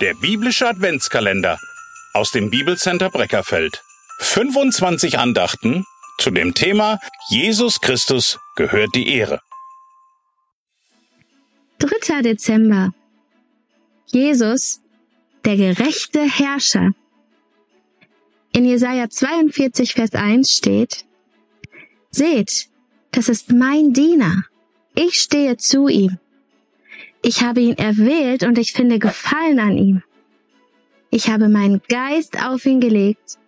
Der biblische Adventskalender aus dem Bibelcenter Breckerfeld. 25 Andachten zu dem Thema Jesus Christus gehört die Ehre. 3. Dezember. Jesus, der gerechte Herrscher. In Jesaja 42, Vers 1 steht, Seht, das ist mein Diener. Ich stehe zu ihm. Ich habe ihn erwählt und ich finde Gefallen an ihm. Ich habe meinen Geist auf ihn gelegt.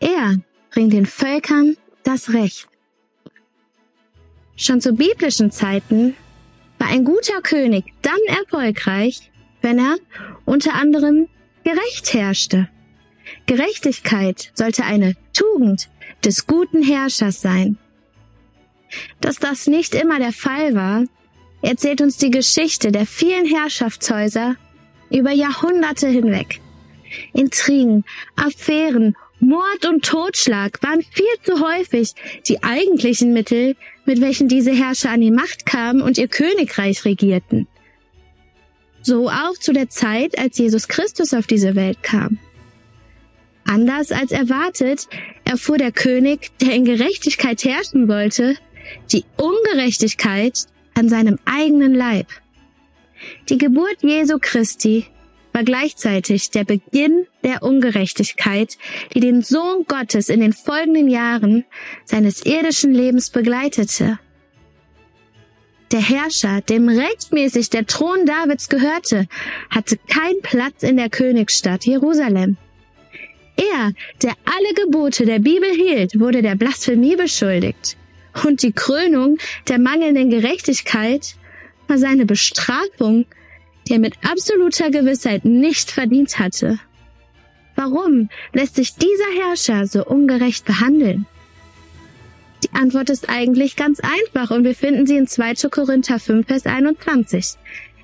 Er bringt den Völkern das Recht. Schon zu biblischen Zeiten war ein guter König dann erfolgreich, wenn er unter anderem gerecht herrschte. Gerechtigkeit sollte eine Tugend des guten Herrschers sein. Dass das nicht immer der Fall war, erzählt uns die Geschichte der vielen Herrschaftshäuser über Jahrhunderte hinweg. Intrigen, Affären, Mord und Totschlag waren viel zu häufig die eigentlichen Mittel, mit welchen diese Herrscher an die Macht kamen und ihr Königreich regierten. So auch zu der Zeit, als Jesus Christus auf diese Welt kam. Anders als erwartet, erfuhr der König, der in Gerechtigkeit herrschen wollte, die Ungerechtigkeit an seinem eigenen Leib. Die Geburt Jesu Christi war gleichzeitig der Beginn der Ungerechtigkeit, die den Sohn Gottes in den folgenden Jahren seines irdischen Lebens begleitete. Der Herrscher, dem rechtmäßig der Thron Davids gehörte, hatte keinen Platz in der Königsstadt Jerusalem. Er, der alle Gebote der Bibel hielt, wurde der Blasphemie beschuldigt. Und die Krönung der mangelnden Gerechtigkeit war seine Bestrafung, die er mit absoluter Gewissheit nicht verdient hatte. Warum lässt sich dieser Herrscher so ungerecht behandeln? Die Antwort ist eigentlich ganz einfach und wir finden sie in 2. Korinther 5, Vers 21.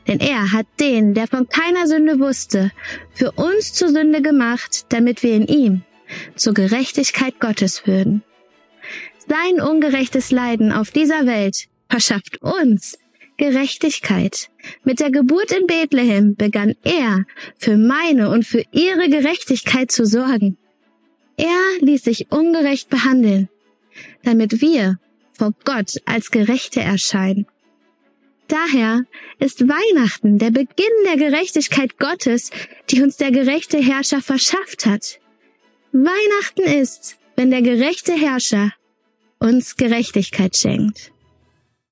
Denn er hat den, der von keiner Sünde wusste, für uns zur Sünde gemacht, damit wir in ihm zur Gerechtigkeit Gottes würden. Sein ungerechtes Leiden auf dieser Welt verschafft uns Gerechtigkeit. Mit der Geburt in Bethlehem begann er für meine und für ihre Gerechtigkeit zu sorgen. Er ließ sich ungerecht behandeln, damit wir vor Gott als Gerechte erscheinen. Daher ist Weihnachten der Beginn der Gerechtigkeit Gottes, die uns der gerechte Herrscher verschafft hat. Weihnachten ist, wenn der gerechte Herrscher uns Gerechtigkeit schenkt.